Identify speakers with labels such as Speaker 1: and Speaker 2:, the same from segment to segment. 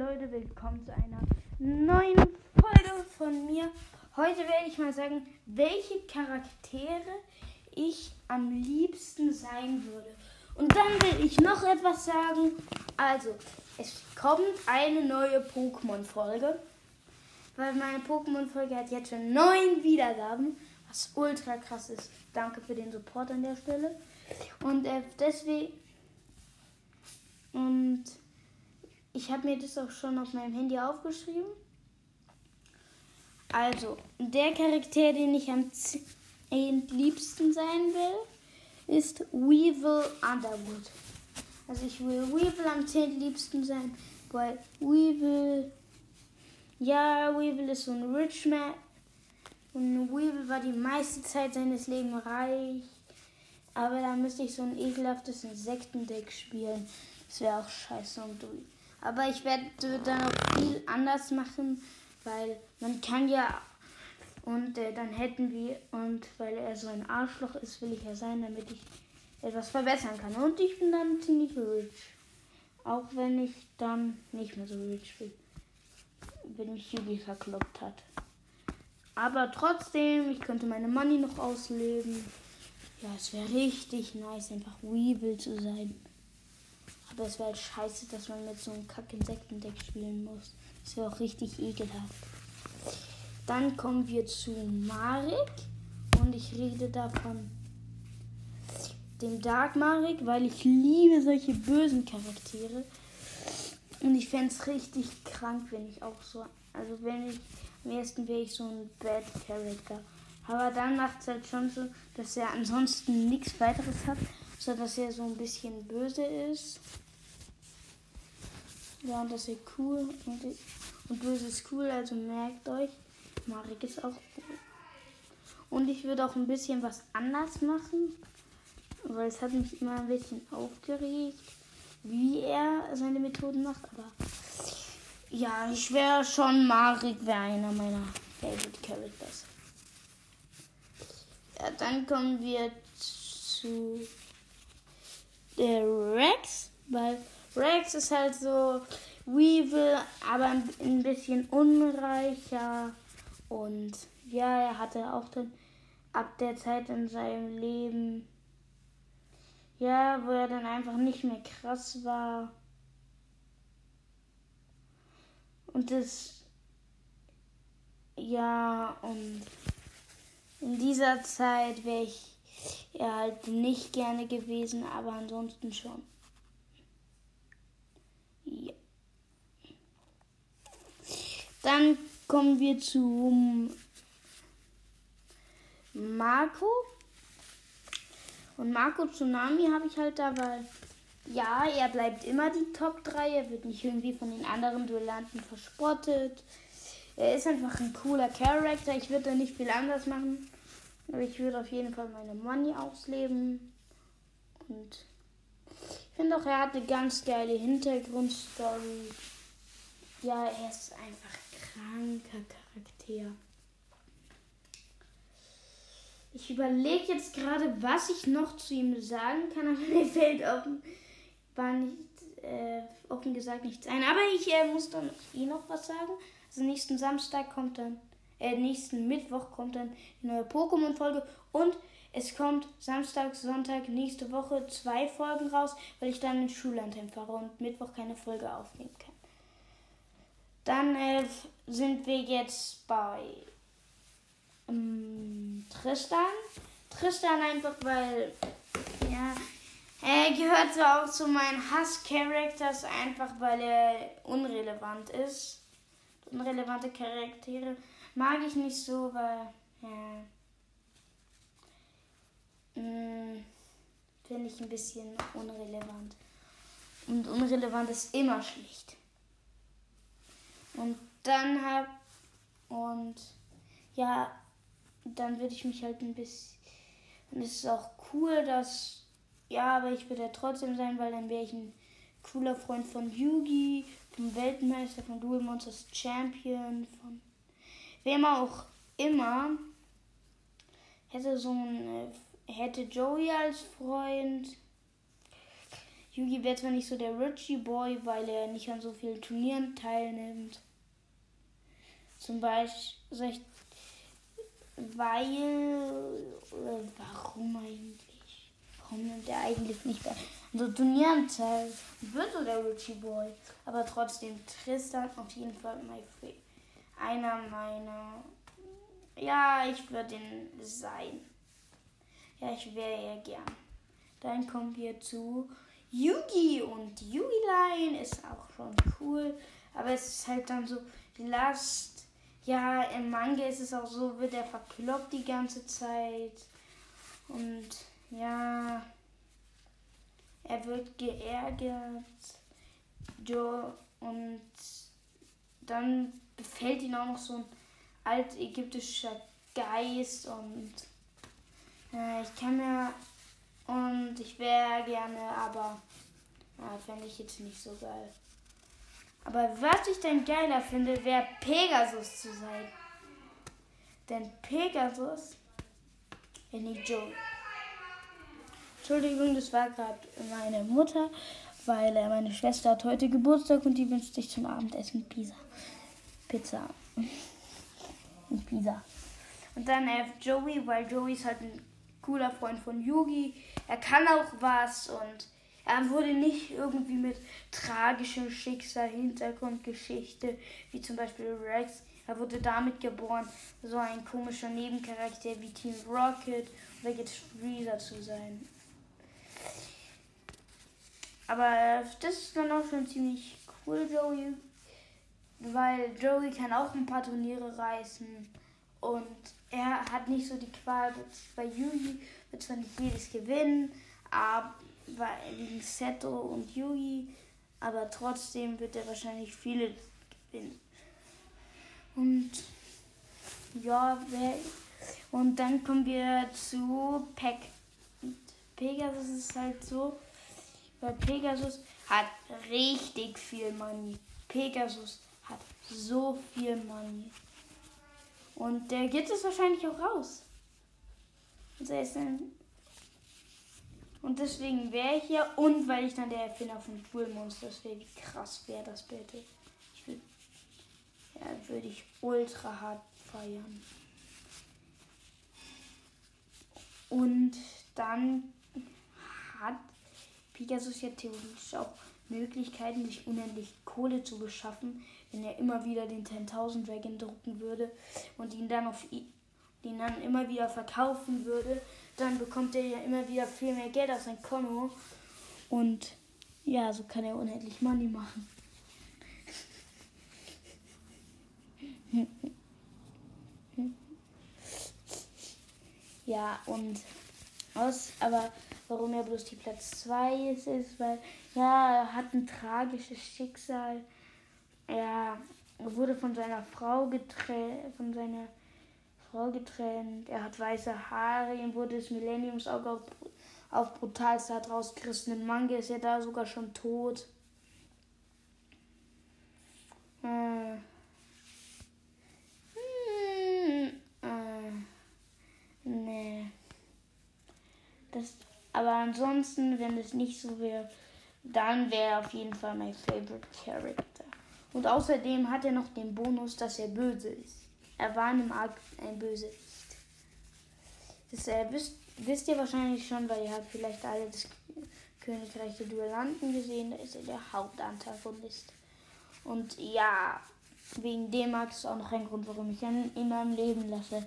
Speaker 1: Leute, willkommen zu einer neuen Folge von mir. Heute werde ich mal sagen, welche Charaktere ich am liebsten sein würde. Und dann will ich noch etwas sagen. Also, es kommt eine neue Pokémon-Folge. Weil meine Pokémon-Folge hat jetzt schon neun Wiedergaben, was ultra krass ist. Danke für den Support an der Stelle. Und äh, deswegen. Und ich habe mir das auch schon auf meinem Handy aufgeschrieben. Also, der Charakter, den ich am liebsten sein will, ist Weevil Underwood. Also ich will Weevil am liebsten sein, weil Weevil, ja, Weevil ist so ein Rich Man. Und Weevil war die meiste Zeit seines Lebens reich. Aber da müsste ich so ein ekelhaftes Insektendeck spielen. Das wäre auch scheiße und durch. Aber ich werde dann auch viel anders machen, weil man kann ja und äh, dann hätten wir und weil er so ein Arschloch ist, will ich ja sein, damit ich etwas verbessern kann. Und ich bin dann ziemlich rich. Auch wenn ich dann nicht mehr so rich bin. Wenn mich Yugi verkloppt hat. Aber trotzdem, ich könnte meine Money noch ausleben. Ja, es wäre richtig nice, einfach Weevil zu sein. Aber es wäre halt scheiße, dass man mit so einem Kack-Insektendeck spielen muss. Das wäre auch richtig ekelhaft. Dann kommen wir zu Marek. Und ich rede davon dem Dark Marek, weil ich liebe solche bösen Charaktere. Und ich fände es richtig krank, wenn ich auch so. Also wenn ich. Am ersten wäre ich so ein Bad Character. Aber dann macht es halt schon so, dass er ansonsten nichts weiteres hat so dass er so ein bisschen böse ist. Ja, und dass er cool und, und böse ist cool, also merkt euch, Marek ist auch cool. Und ich würde auch ein bisschen was anders machen, weil es hat mich immer ein bisschen aufgeregt, wie er seine Methoden macht. Aber ja, ich wäre schon Marek, wäre einer meiner Favorite Characters. Ja, dann kommen wir zu der Rex, weil Rex ist halt so Weevil, aber ein bisschen unreicher. Und ja, er hatte auch dann ab der Zeit in seinem Leben, ja, wo er dann einfach nicht mehr krass war. Und das, ja, und in dieser Zeit wäre ich ja halt nicht gerne gewesen, aber ansonsten schon. Ja. Dann kommen wir zu Marco. Und Marco Tsunami habe ich halt da, weil ja, er bleibt immer die Top 3. Er wird nicht irgendwie von den anderen Duellanten verspottet. Er ist einfach ein cooler Charakter. Ich würde da nicht viel anders machen. Aber ich würde auf jeden Fall meine Money ausleben. Und ich finde auch, er hat eine ganz geile Hintergrundstory. Ja, er ist einfach kranker Charakter. Ich überlege jetzt gerade, was ich noch zu ihm sagen kann, aber mir fällt offen, war nicht, äh, offen gesagt nichts ein. Aber ich äh, muss dann eh noch was sagen. Also nächsten Samstag kommt dann äh, nächsten Mittwoch kommt dann die neue Pokémon-Folge und es kommt Samstag, Sonntag, nächste Woche zwei Folgen raus, weil ich dann in Schullandheim fahre und Mittwoch keine Folge aufnehmen kann. Dann äh, sind wir jetzt bei ähm, Tristan. Tristan einfach, weil, ja, er gehört so auch zu meinen Hass-Characters, einfach weil er unrelevant ist. Unrelevante Charaktere mag ich nicht so, weil, ja, hm, finde ich ein bisschen unrelevant. Und unrelevant ist immer schlecht. Und dann hab, und ja, dann würde ich mich halt ein bisschen, und es ist auch cool, dass, ja, aber ich würde ja trotzdem sein, weil dann wäre ich ein cooler Freund von Yugi, vom Weltmeister, von Duel Monsters Champion, von wem auch immer, hätte so ein, hätte Joey als Freund. Yugi wird zwar nicht so der Richie Boy, weil er nicht an so vielen Turnieren teilnimmt. Zum Beispiel, weil, äh, warum eigentlich? Warum nimmt er eigentlich nicht bei so Turnieren teil? Wird so der Richie Boy. Aber trotzdem, Tristan auf jeden Fall mein einer meiner. Ja, ich würde ihn sein. Ja, ich wäre ja gern. Dann kommen wir zu Yugi und Yugi-Line ist auch schon cool, aber es ist halt dann so Last. Ja, im Manga ist es auch so, wird er verkloppt die ganze Zeit und ja, wird geärgert. Jo, und dann befällt ihn auch noch so ein altägyptischer Geist und äh, ich kann mir und ich wäre gerne, aber ja, fände ich jetzt nicht so geil. Aber was ich dann geiler finde, wäre Pegasus zu sein. Denn Pegasus, ja nicht Joe. Entschuldigung, das war gerade meine Mutter, weil äh, meine Schwester hat heute Geburtstag und die wünscht sich zum Abendessen Pizza. Pizza. Und Pizza. Und dann äh, Joey, weil Joey ist halt ein cooler Freund von Yugi. Er kann auch was und er wurde nicht irgendwie mit tragischem Schicksal, Hintergrundgeschichte, wie zum Beispiel Rex. Er wurde damit geboren, so ein komischer Nebencharakter wie Team Rocket oder jetzt Freezer zu sein. Aber das ist dann auch schon ziemlich cool, Joey. Weil Joey kann auch ein paar Turniere reißen. Und er hat nicht so die Qual. Bei Yugi wird zwar nicht jedes gewinnen, aber wegen Seto und Yugi, aber trotzdem wird er wahrscheinlich viele gewinnen. Und ja, und dann kommen wir zu. Und Pegasus ist halt so, weil Pegasus hat richtig viel Money. Pegasus hat so viel Money. Und der gibt es wahrscheinlich auch raus. Und, deswegen wäre ich hier. Und weil ich dann der Erfinder von Duel Monsters wäre. Wie krass wäre das bitte? Ich würde. Ja, würde ich ultra hart feiern. Und dann hat Pegasus ja theoretisch auch Möglichkeiten, sich unendlich Kohle zu beschaffen, wenn er immer wieder den 10.000 Dragon drucken würde und ihn dann auf ihn dann immer wieder verkaufen würde, dann bekommt er ja immer wieder viel mehr Geld aus seinem Konto und ja, so kann er unendlich Money machen. ja, und aus, aber warum er bloß die Platz 2 ist, ist, weil ja, er hat ein tragisches Schicksal. Er wurde von seiner Frau getrennt, von seiner Frau getrennt. Er hat weiße Haare, ihm wurde das Millenniumsauge auf, auf brutalste rausgerissen. Im Manga ist er da sogar schon tot. Hm. Hm. Äh. Nee. Das, aber ansonsten, wenn es nicht so wäre, dann wäre er auf jeden Fall mein Favorite Character. Und außerdem hat er noch den Bonus, dass er böse ist. Er war in einem Arc ein Bösewicht. Das äh, wisst, wisst ihr wahrscheinlich schon, weil ihr habt vielleicht alle das Königreich der Duellanten gesehen. Da ist er der Hauptantagonist. Und ja, wegen dem mag es auch noch ein Grund, warum ich ihn in meinem Leben lasse.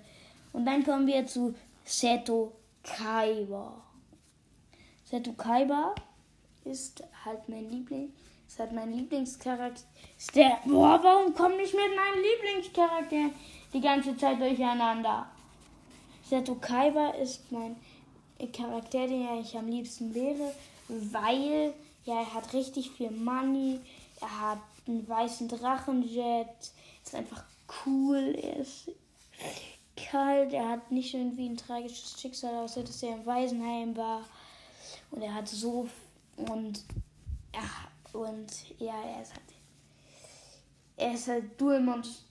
Speaker 1: Und dann kommen wir zu Seto Kaiba. Seto Kaiba ist halt mein Liebling. Ist halt mein Lieblingscharakter. Boah, warum komme ich mit meinem Lieblingscharakter die ganze Zeit durcheinander? Seto Kaiba ist mein Charakter, den ich am liebsten wäre, weil ja, er hat richtig viel Money. Er hat einen weißen Drachenjet. Ist einfach cool. Er ist kalt. Er hat nicht irgendwie ein tragisches Schicksal, außer dass er im Waisenheim war. Und er hat so und ja, und ja, er ist halt. Er ist halt Duelmonster.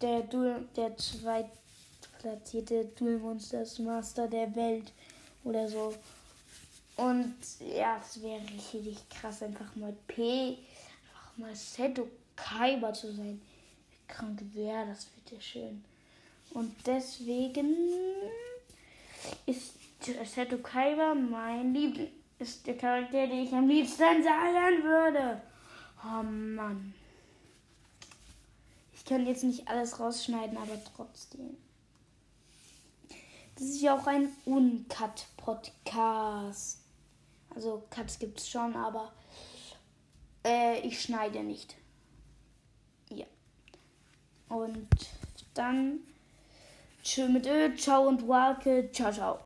Speaker 1: Der Duel, der zweitplatzierte Duelmonsters Master der Welt oder so. Und ja, es wäre richtig krass, einfach mal P, einfach mal Seto Kaiba zu sein. Wie krank wäre das bitte schön. Und deswegen ist Seto Kaiba mein Liebling. Ist der Charakter, den ich am liebsten sagen würde. Oh Mann. Ich kann jetzt nicht alles rausschneiden, aber trotzdem. Das ist ja auch ein Uncut-Podcast. Also Cuts gibt es schon, aber äh, ich schneide nicht. Ja. Und dann tschö mit Ö, ciao und Wake, ciao, ciao.